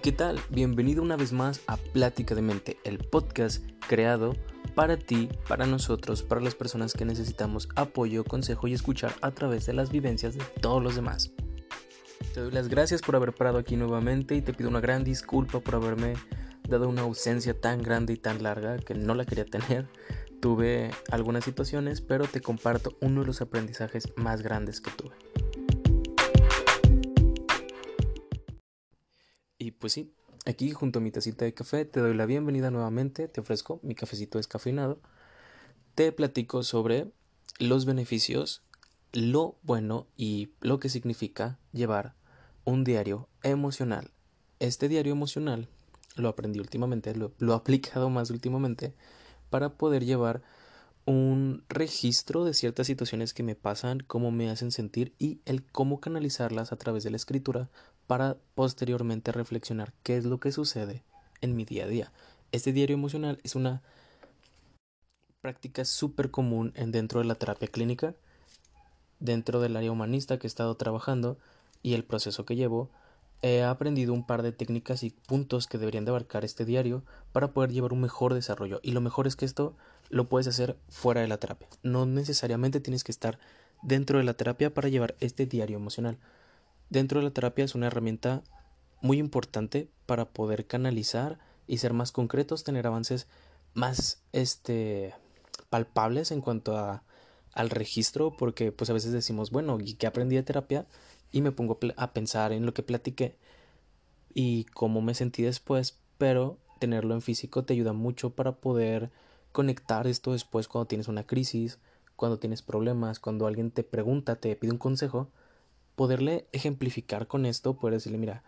¿qué tal? Bienvenido una vez más a Plática de Mente, el podcast creado para ti, para nosotros, para las personas que necesitamos apoyo, consejo y escuchar a través de las vivencias de todos los demás. Te doy las gracias por haber parado aquí nuevamente y te pido una gran disculpa por haberme dado una ausencia tan grande y tan larga que no la quería tener. Tuve algunas situaciones, pero te comparto uno de los aprendizajes más grandes que tuve. Y pues sí, aquí junto a mi tacita de café te doy la bienvenida nuevamente, te ofrezco mi cafecito descafeinado, te platico sobre los beneficios, lo bueno y lo que significa llevar un diario emocional. Este diario emocional lo aprendí últimamente, lo, lo he aplicado más últimamente para poder llevar un registro de ciertas situaciones que me pasan, cómo me hacen sentir y el cómo canalizarlas a través de la escritura para posteriormente reflexionar qué es lo que sucede en mi día a día. Este diario emocional es una práctica súper común en dentro de la terapia clínica, dentro del área humanista que he estado trabajando y el proceso que llevo, he aprendido un par de técnicas y puntos que deberían de abarcar este diario para poder llevar un mejor desarrollo. Y lo mejor es que esto lo puedes hacer fuera de la terapia. No necesariamente tienes que estar dentro de la terapia para llevar este diario emocional dentro de la terapia es una herramienta muy importante para poder canalizar y ser más concretos, tener avances más este palpables en cuanto a al registro porque pues a veces decimos bueno y qué aprendí de terapia y me pongo a pensar en lo que platiqué y cómo me sentí después pero tenerlo en físico te ayuda mucho para poder conectar esto después cuando tienes una crisis cuando tienes problemas cuando alguien te pregunta te pide un consejo poderle ejemplificar con esto, poder decirle, mira,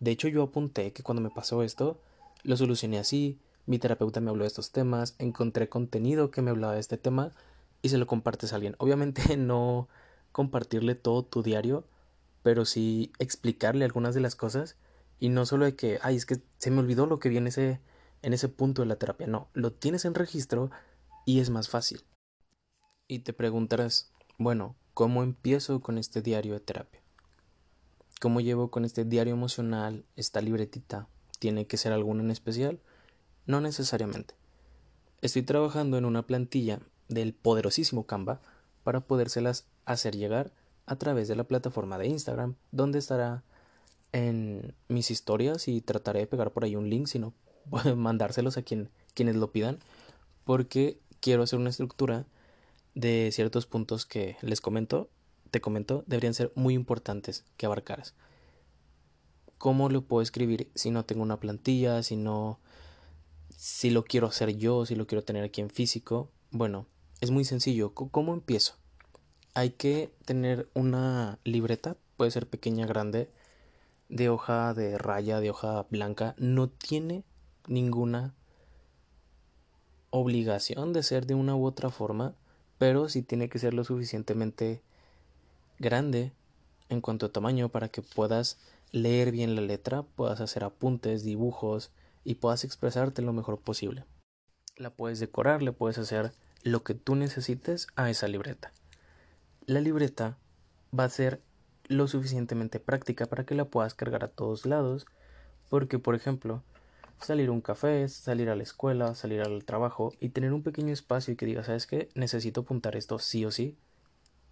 de hecho yo apunté que cuando me pasó esto, lo solucioné así, mi terapeuta me habló de estos temas, encontré contenido que me hablaba de este tema y se lo compartes a alguien. Obviamente no compartirle todo tu diario, pero sí explicarle algunas de las cosas y no solo de que, ay, es que se me olvidó lo que vi en ese, en ese punto de la terapia, no, lo tienes en registro y es más fácil. Y te preguntarás, bueno, ¿Cómo empiezo con este diario de terapia? ¿Cómo llevo con este diario emocional esta libretita? ¿Tiene que ser alguna en especial? No necesariamente. Estoy trabajando en una plantilla del poderosísimo Canva para podérselas hacer llegar a través de la plataforma de Instagram, donde estará en mis historias y trataré de pegar por ahí un link, sino mandárselos a quien, quienes lo pidan, porque quiero hacer una estructura de ciertos puntos que les comento, te comento, deberían ser muy importantes que abarcaras. ¿Cómo lo puedo escribir si no tengo una plantilla, si no si lo quiero hacer yo, si lo quiero tener aquí en físico? Bueno, es muy sencillo. ¿Cómo empiezo? Hay que tener una libreta, puede ser pequeña, grande, de hoja de raya, de hoja blanca. No tiene ninguna obligación de ser de una u otra forma pero sí tiene que ser lo suficientemente grande en cuanto a tamaño para que puedas leer bien la letra, puedas hacer apuntes, dibujos y puedas expresarte lo mejor posible. La puedes decorar, le puedes hacer lo que tú necesites a esa libreta. La libreta va a ser lo suficientemente práctica para que la puedas cargar a todos lados, porque por ejemplo, salir a un café, salir a la escuela, salir al trabajo y tener un pequeño espacio y que digas, ¿sabes qué? Necesito apuntar esto sí o sí,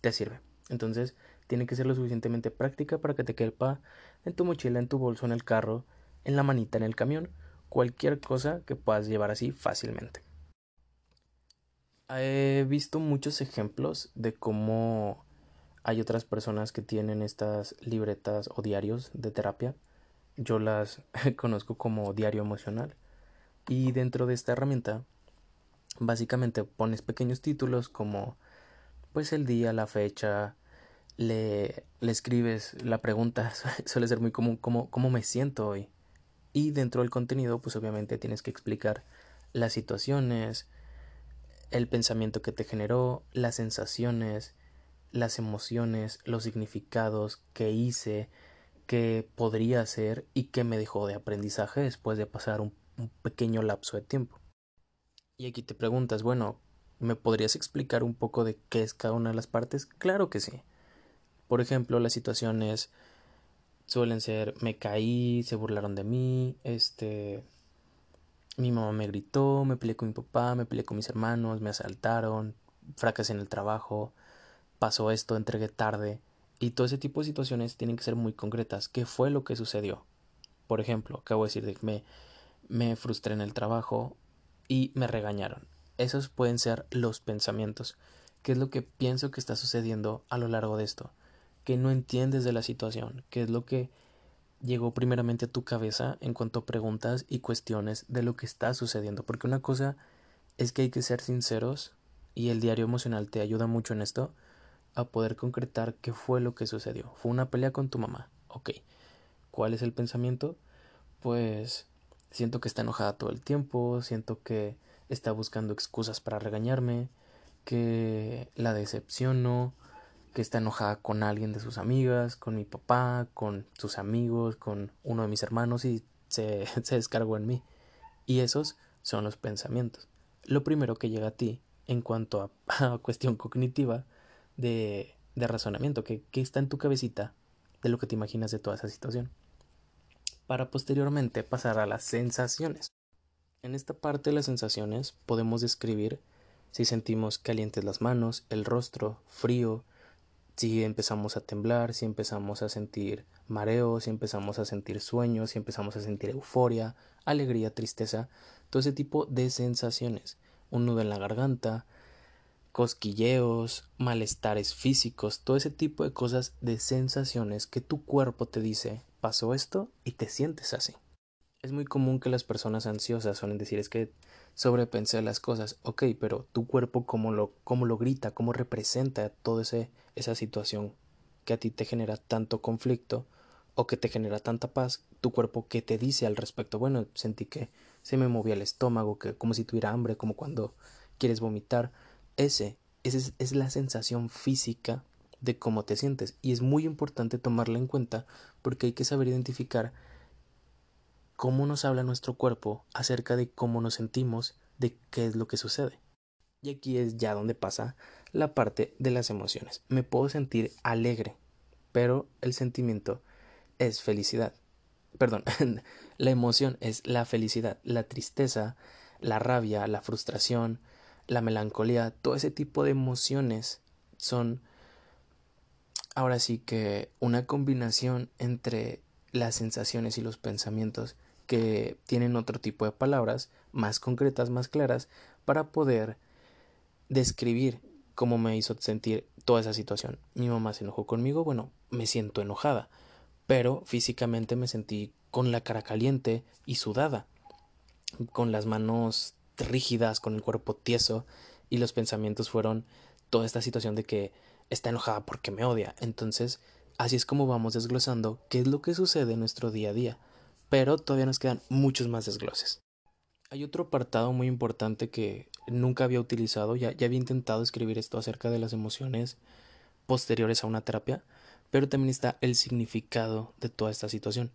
te sirve. Entonces, tiene que ser lo suficientemente práctica para que te quepa en tu mochila, en tu bolso, en el carro, en la manita, en el camión, cualquier cosa que puedas llevar así fácilmente. He visto muchos ejemplos de cómo hay otras personas que tienen estas libretas o diarios de terapia yo las conozco como diario emocional. Y dentro de esta herramienta, básicamente pones pequeños títulos como pues el día, la fecha, le, le escribes la pregunta, suele ser muy común, ¿cómo, ¿cómo me siento hoy? Y dentro del contenido, pues obviamente tienes que explicar las situaciones, el pensamiento que te generó, las sensaciones, las emociones, los significados que hice, que podría ser y que me dejó de aprendizaje después de pasar un, pequeño lapso de tiempo. Y aquí te preguntas, bueno, ¿me podrías explicar un poco de qué es cada una de las partes? Claro que sí. Por ejemplo, la situación es suelen ser me caí, se burlaron de mí, este mi mamá me gritó, me peleé con mi papá, me peleé con mis hermanos, me asaltaron, fracasé en el trabajo, pasó esto, entregué tarde, y todo ese tipo de situaciones tienen que ser muy concretas. ¿Qué fue lo que sucedió? Por ejemplo, acabo de decir de que me, me frustré en el trabajo y me regañaron. Esos pueden ser los pensamientos. ¿Qué es lo que pienso que está sucediendo a lo largo de esto? Que no entiendes de la situación. ¿Qué es lo que llegó primeramente a tu cabeza en cuanto a preguntas y cuestiones de lo que está sucediendo? Porque una cosa es que hay que ser sinceros y el diario emocional te ayuda mucho en esto a poder concretar qué fue lo que sucedió. Fue una pelea con tu mamá. Ok. ¿Cuál es el pensamiento? Pues siento que está enojada todo el tiempo, siento que está buscando excusas para regañarme, que la decepciono, que está enojada con alguien de sus amigas, con mi papá, con sus amigos, con uno de mis hermanos y se, se descargó en mí. Y esos son los pensamientos. Lo primero que llega a ti en cuanto a, cuestión cognitiva de, de razonamiento, que, está en tu cabecita de lo que te imaginas de toda esa situación, para posteriormente pasar a las sensaciones. En esta parte de las sensaciones podemos describir si sentimos calientes las manos, el rostro, frío, si empezamos a temblar, si empezamos a sentir mareo, si empezamos a sentir sueño, si empezamos a sentir euforia, alegría, tristeza, todo ese tipo de sensaciones. Un nudo en la garganta, cosquilleos, malestares físicos, todo ese tipo de cosas de sensaciones que tu cuerpo te dice pasó esto y te sientes así. Es muy común que las personas ansiosas suelen decir es que sobrepensé las cosas, ok, pero tu cuerpo cómo lo, cómo lo grita, cómo representa toda esa situación que a ti te genera tanto conflicto o que te genera tanta paz, tu cuerpo que te dice al respecto, bueno, sentí que se me movía el estómago, que como si tuviera hambre, como cuando quieres vomitar, ese, esa es, la sensación física de cómo te sientes y es muy importante tomarla en cuenta porque hay que saber identificar cómo nos habla nuestro cuerpo acerca de cómo nos sentimos, de qué es lo que sucede. Y aquí es ya donde pasa la parte de las emociones. Me puedo sentir alegre, pero el sentimiento es felicidad. Perdón, la emoción es la felicidad, la tristeza, la rabia, la frustración, la melancolía, todo ese tipo de emociones son ahora sí que una combinación entre las sensaciones y los pensamientos que tienen otro tipo de palabras más concretas, más claras, para poder describir cómo me hizo sentir toda esa situación. Mi mamá se enojó conmigo, bueno, me siento enojada, pero físicamente me sentí con la cara caliente y sudada, con las manos rígidas, con el cuerpo tieso, y los pensamientos fueron toda esta situación de que está enojada porque me odia. Entonces, así es como vamos desglosando qué es lo que sucede en nuestro día a día. Pero todavía nos quedan muchos más desgloses. Hay otro apartado muy importante que nunca había utilizado, ya, ya había intentado escribir esto acerca de las emociones posteriores a una terapia, pero también está el significado de toda esta situación.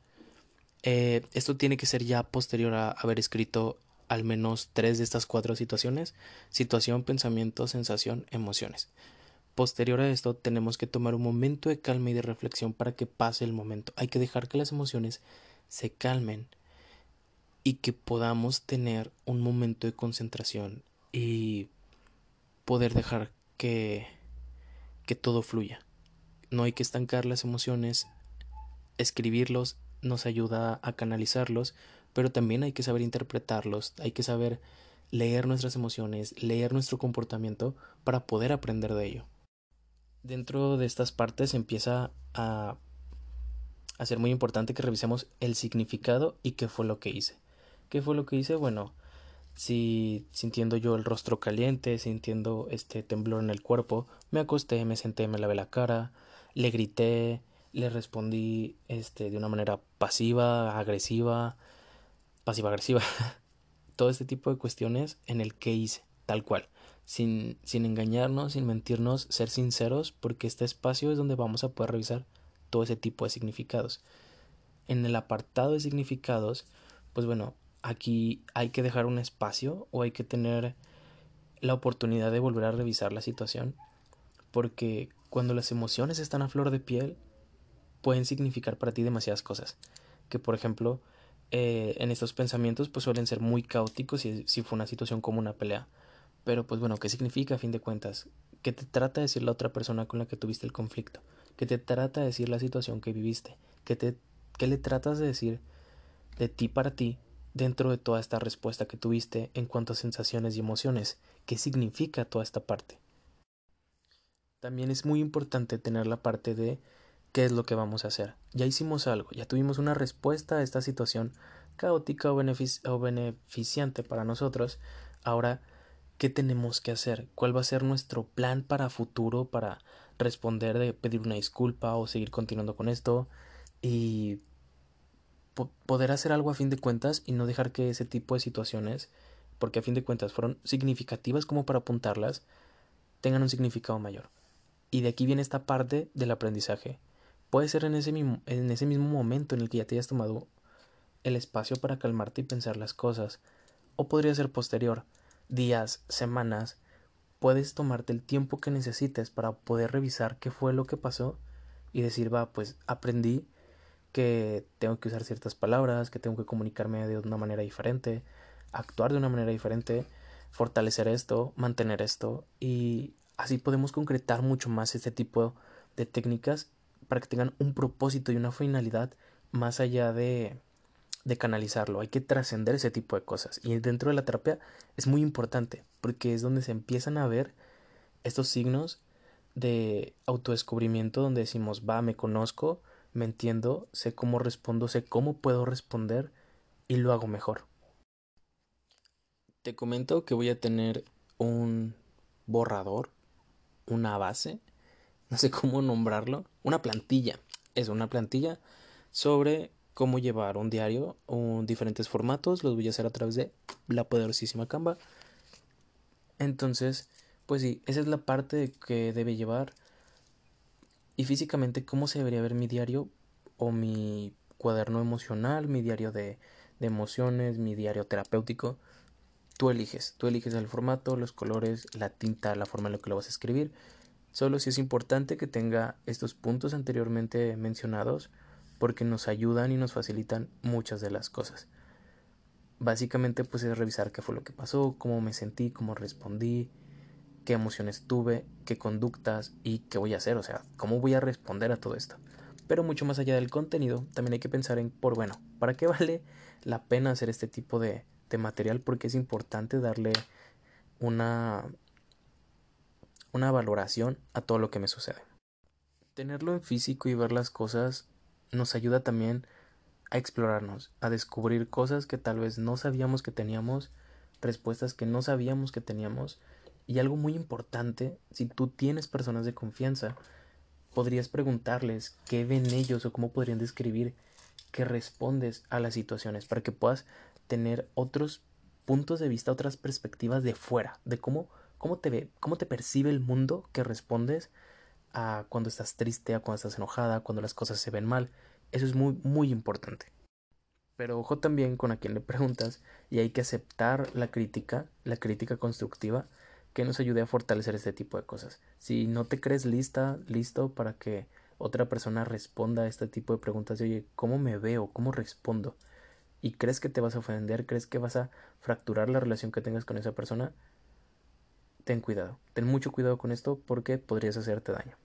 Eh, esto tiene que ser ya posterior a haber escrito al menos tres de estas cuatro situaciones, situación, pensamiento, sensación, emociones. Posterior a esto tenemos que tomar un momento de calma y de reflexión para que pase el momento. Hay que dejar que las emociones se calmen y que podamos tener un momento de concentración y poder dejar que, que todo fluya. No hay que estancar las emociones, escribirlos nos ayuda a canalizarlos, pero también hay que saber interpretarlos, hay que saber leer nuestras emociones, leer nuestro comportamiento para poder aprender de ello. Dentro de estas partes empieza a, ser muy importante que revisemos el significado y qué fue lo que hice. ¿Qué fue lo que hice? Bueno, si sintiendo yo el rostro caliente, sintiendo este temblor en el cuerpo, me acosté, me senté, me lavé la cara, le grité, le respondí este de una manera pasiva, agresiva, pasiva agresiva, todo este tipo de cuestiones en el que hice, tal cual, sin, sin engañarnos, sin mentirnos, ser sinceros, porque este espacio es donde vamos a poder revisar todo ese tipo de significados. En el apartado de significados, pues bueno, aquí hay que dejar un espacio o hay que tener la oportunidad de volver a revisar la situación, porque cuando las emociones están a flor de piel, pueden significar para ti demasiadas cosas. Que por ejemplo, eh, en estos pensamientos pues suelen ser muy caóticos si, si fue una situación como una pelea. Pero pues bueno, ¿qué significa a fin de cuentas? ¿Qué te trata de decir la otra persona con la que tuviste el conflicto? ¿Qué te trata de decir la situación que viviste? ¿Qué, te, qué le tratas de decir de ti para ti dentro de toda esta respuesta que tuviste en cuanto a sensaciones y emociones? ¿Qué significa toda esta parte? También es muy importante tener la parte de qué es lo que vamos a hacer. Ya hicimos algo, ya tuvimos una respuesta a esta situación caótica o, beneficiante para nosotros. Ahora, ¿qué tenemos que hacer? ¿Cuál va a ser nuestro plan para futuro para responder de pedir una disculpa o seguir continuando con esto? Y poder hacer algo a fin de cuentas y no dejar que ese tipo de situaciones, porque a fin de cuentas fueron significativas como para apuntarlas, tengan un significado mayor. Y de aquí viene esta parte del aprendizaje. Puede ser en ese mismo, en ese mismo momento en el que ya te hayas tomado el espacio para calmarte y pensar las cosas. O podría ser posterior, días, semanas. Puedes tomarte el tiempo que necesites para poder revisar qué fue lo que pasó y decir, va, pues aprendí que tengo que usar ciertas palabras, que tengo que comunicarme de una manera diferente, actuar de una manera diferente, fortalecer esto, mantener esto y así podemos concretar mucho más este tipo de técnicas para que tengan un propósito y una finalidad más allá de, de canalizarlo. Hay que trascender ese tipo de cosas. Y dentro de la terapia es muy importante porque es donde se empiezan a ver estos signos de autodescubrimiento donde decimos, va, me conozco, me entiendo, sé cómo respondo, sé cómo puedo responder y lo hago mejor. Te comento que voy a tener un borrador, una base no sé cómo nombrarlo, una plantilla, es una plantilla sobre cómo llevar un diario en diferentes formatos, los voy a hacer a través de la poderosísima Canva. Entonces, pues sí, esa es la parte que debe llevar y físicamente cómo se debería ver mi diario o mi cuaderno emocional, mi diario de, de emociones, mi diario terapéutico. Tú eliges, tú eliges el formato, los colores, la tinta, la forma en la que lo vas a escribir Solo si es importante que tenga estos puntos anteriormente mencionados porque nos ayudan y nos facilitan muchas de las cosas. Básicamente pues es revisar qué fue lo que pasó, cómo me sentí, cómo respondí, qué emociones tuve, qué conductas y qué voy a hacer, o sea, cómo voy a responder a todo esto. Pero mucho más allá del contenido, también hay que pensar en, por bueno, ¿para qué vale la pena hacer este tipo de, de material? Porque es importante darle una una valoración a todo lo que me sucede. Tenerlo en físico y ver las cosas nos ayuda también a explorarnos, a descubrir cosas que tal vez no sabíamos que teníamos, respuestas que no sabíamos que teníamos y algo muy importante, si tú tienes personas de confianza, podrías preguntarles qué ven ellos o cómo podrían describir qué respondes a las situaciones para que puedas tener otros puntos de vista, otras perspectivas de fuera, de cómo ¿Cómo te ve, cómo te percibe el mundo que respondes a cuando estás triste, a cuando estás enojada, cuando las cosas se ven mal? Eso es muy, muy importante. Pero ojo también con a quien le preguntas y hay que aceptar la crítica, la crítica constructiva, que nos ayude a fortalecer este tipo de cosas. Si no te crees lista, listo para que otra persona responda a este tipo de preguntas de oye, ¿cómo me veo? ¿Cómo respondo? Y crees que te vas a ofender, crees que vas a fracturar la relación que tengas con esa persona, ten cuidado, ten mucho cuidado con esto porque podrías hacerte daño.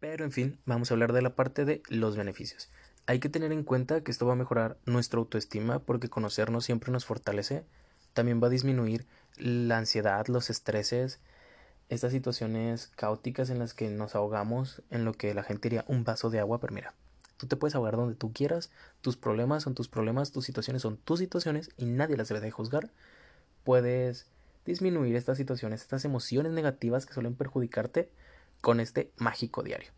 Pero en fin, vamos a hablar de la parte de los beneficios. Hay que tener en cuenta que esto va a mejorar nuestra autoestima porque conocernos siempre nos fortalece. También va a disminuir la ansiedad, los estreses, estas situaciones caóticas en las que nos ahogamos, en lo que la gente diría un vaso de agua, pero mira, tú te puedes ahogar donde tú quieras, tus problemas son tus problemas, tus situaciones son tus situaciones y nadie las debe de juzgar. Puedes disminuir estas situaciones, estas emociones negativas que suelen perjudicarte con este mágico diario.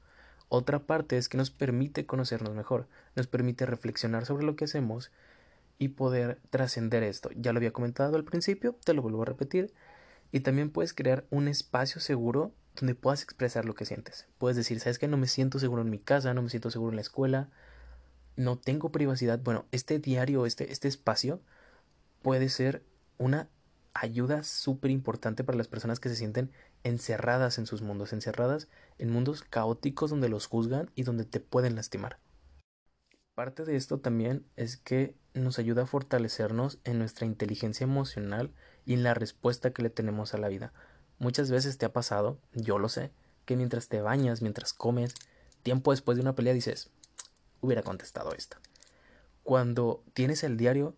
Otra parte es que nos permite conocernos mejor, nos permite reflexionar sobre lo que hacemos y poder trascender esto. Ya lo había comentado al principio, te lo vuelvo a repetir. Y también puedes crear un espacio seguro donde puedas expresar lo que sientes. Puedes decir, ¿sabes que No me siento seguro en mi casa, no me siento seguro en la escuela, no tengo privacidad. Bueno, este diario, este, este espacio puede ser una ayuda súper importante para las personas que se sienten encerradas en sus mundos, encerradas en mundos caóticos donde los juzgan y donde te pueden lastimar. Parte de esto también es que nos ayuda a fortalecernos en nuestra inteligencia emocional y en la respuesta que le tenemos a la vida. Muchas veces te ha pasado, yo lo sé, que mientras te bañas, mientras comes, tiempo después de una pelea dices, hubiera contestado esta. Cuando tienes el diario,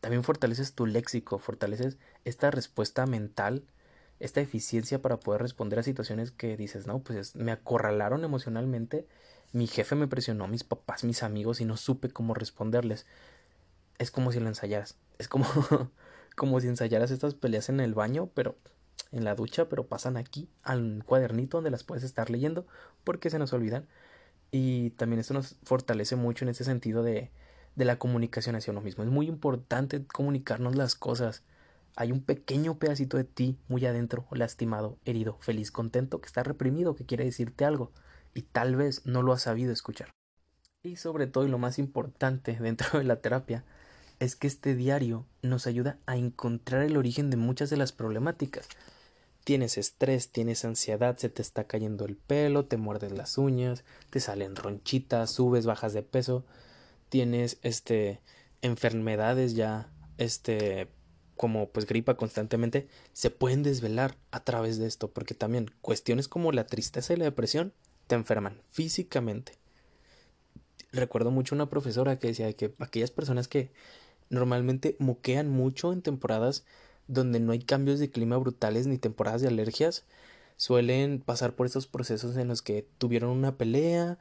también fortaleces tu léxico, fortaleces esta respuesta mental, esta eficiencia para poder responder a situaciones que dices, no, pues me acorralaron emocionalmente, mi jefe me presionó, mis papás, mis amigos y no supe cómo responderles. Es como si lo ensayaras, es como, como si ensayaras estas peleas en el baño, pero en la ducha, pero pasan aquí al cuadernito donde las puedes estar leyendo porque se nos olvidan. Y también esto nos fortalece mucho en ese sentido de, de la comunicación hacia uno mismo. Es muy importante comunicarnos las cosas. Hay un pequeño pedacito de ti muy adentro, lastimado, herido, feliz, contento, que está reprimido, que quiere decirte algo y tal vez no lo has sabido escuchar. Y sobre todo y lo más importante dentro de la terapia es que este diario nos ayuda a encontrar el origen de muchas de las problemáticas. Tienes estrés, tienes ansiedad, se te está cayendo el pelo, te muerdes las uñas, te salen ronchitas, subes, bajas de peso, tienes este enfermedades ya este como pues gripa constantemente, se pueden desvelar a través de esto, porque también cuestiones como la tristeza y la depresión te enferman físicamente. Recuerdo mucho una profesora que decía que aquellas personas que normalmente moquean mucho en temporadas donde no hay cambios de clima brutales ni temporadas de alergias, suelen pasar por estos procesos en los que tuvieron una pelea,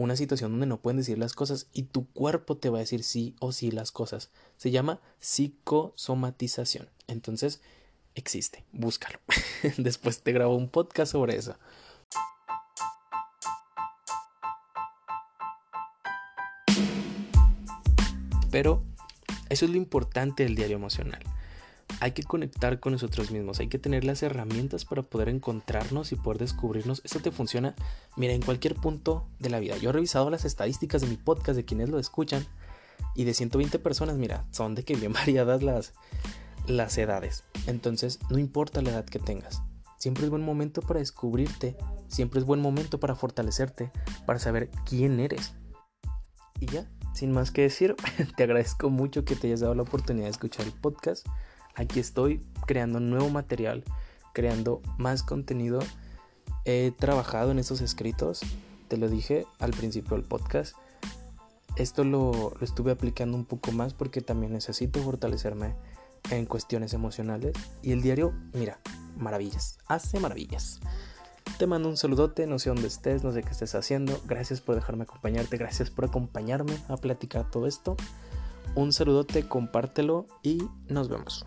una situación donde no pueden decir las cosas y tu cuerpo te va a decir sí o sí las cosas. Se llama psicosomatización. Entonces, existe, búscalo. Después te grabo un podcast sobre eso. Pero eso es lo importante del diario emocional. Hay que conectar con nosotros mismos, hay que tener las herramientas para poder encontrarnos y poder descubrirnos. Eso te funciona, mira, en cualquier punto de la vida. Yo he revisado las estadísticas de mi podcast, de quienes lo escuchan, y de 120 personas, mira, son de que bien variadas las, las edades. Entonces, no importa la edad que tengas. Siempre es buen momento para descubrirte, siempre es buen momento para fortalecerte, para saber quién eres. Y ya, sin más que decir, te agradezco mucho que te hayas dado la oportunidad de escuchar el podcast. Aquí estoy creando nuevo material, creando más contenido. He trabajado en estos escritos, te lo dije al principio del podcast. Esto lo, lo estuve aplicando un poco más porque también necesito fortalecerme en cuestiones emocionales. Y el diario, mira, maravillas, hace maravillas. Te mando un saludote, no sé dónde estés, no sé qué estés haciendo. Gracias por dejarme acompañarte, gracias por acompañarme a platicar todo esto. Un saludote, compártelo y nos vemos.